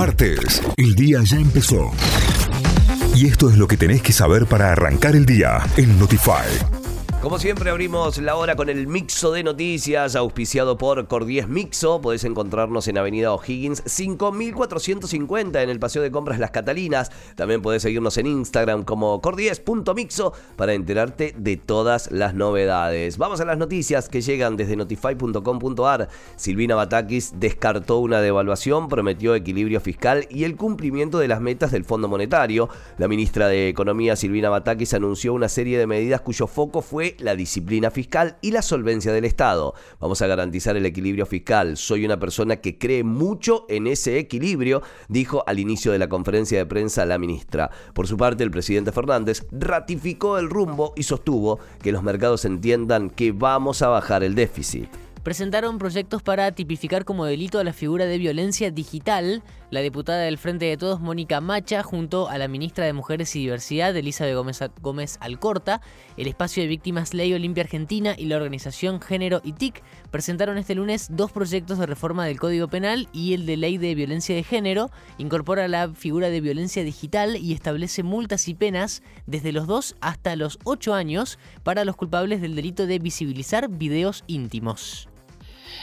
Martes, el día ya empezó. Y esto es lo que tenés que saber para arrancar el día en Notify. Como siempre abrimos la hora con el mixo de noticias auspiciado por Cordies Mixo. Podés encontrarnos en Avenida O'Higgins 5450 en el Paseo de Compras Las Catalinas. También podés seguirnos en Instagram como cordies.mixo para enterarte de todas las novedades. Vamos a las noticias que llegan desde notify.com.ar. Silvina Batakis descartó una devaluación, prometió equilibrio fiscal y el cumplimiento de las metas del Fondo Monetario. La ministra de Economía Silvina Batakis anunció una serie de medidas cuyo foco fue la disciplina fiscal y la solvencia del Estado. Vamos a garantizar el equilibrio fiscal. Soy una persona que cree mucho en ese equilibrio, dijo al inicio de la conferencia de prensa la ministra. Por su parte, el presidente Fernández ratificó el rumbo y sostuvo que los mercados entiendan que vamos a bajar el déficit presentaron proyectos para tipificar como delito a la figura de violencia digital. La diputada del Frente de Todos, Mónica Macha, junto a la ministra de Mujeres y Diversidad, Elizabeth Gómez, Gómez Alcorta, el espacio de víctimas Ley Olimpia Argentina y la organización Género y TIC, presentaron este lunes dos proyectos de reforma del Código Penal y el de Ley de Violencia de Género. Incorpora la figura de violencia digital y establece multas y penas desde los 2 hasta los 8 años para los culpables del delito de visibilizar videos íntimos.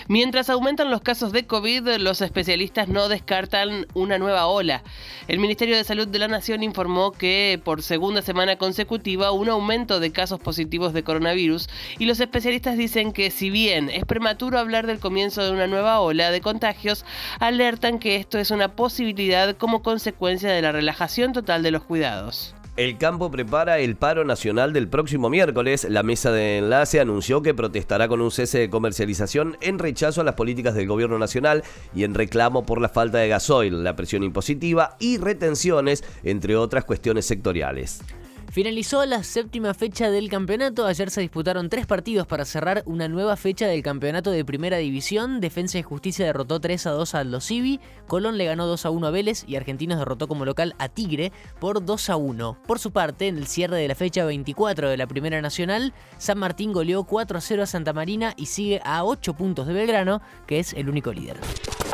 Mientras aumentan los casos de COVID, los especialistas no descartan una nueva ola. El Ministerio de Salud de la Nación informó que por segunda semana consecutiva un aumento de casos positivos de coronavirus y los especialistas dicen que si bien es prematuro hablar del comienzo de una nueva ola de contagios, alertan que esto es una posibilidad como consecuencia de la relajación total de los cuidados. El campo prepara el paro nacional del próximo miércoles. La mesa de enlace anunció que protestará con un cese de comercialización en rechazo a las políticas del gobierno nacional y en reclamo por la falta de gasoil, la presión impositiva y retenciones, entre otras cuestiones sectoriales. Finalizó la séptima fecha del campeonato. Ayer se disputaron tres partidos para cerrar una nueva fecha del campeonato de Primera División. Defensa y Justicia derrotó 3 a 2 a Aldo Civi. Colón le ganó 2 a 1 a Vélez y Argentinos derrotó como local a Tigre por 2 a 1. Por su parte, en el cierre de la fecha 24 de la Primera Nacional, San Martín goleó 4 a 0 a Santa Marina y sigue a 8 puntos de Belgrano, que es el único líder.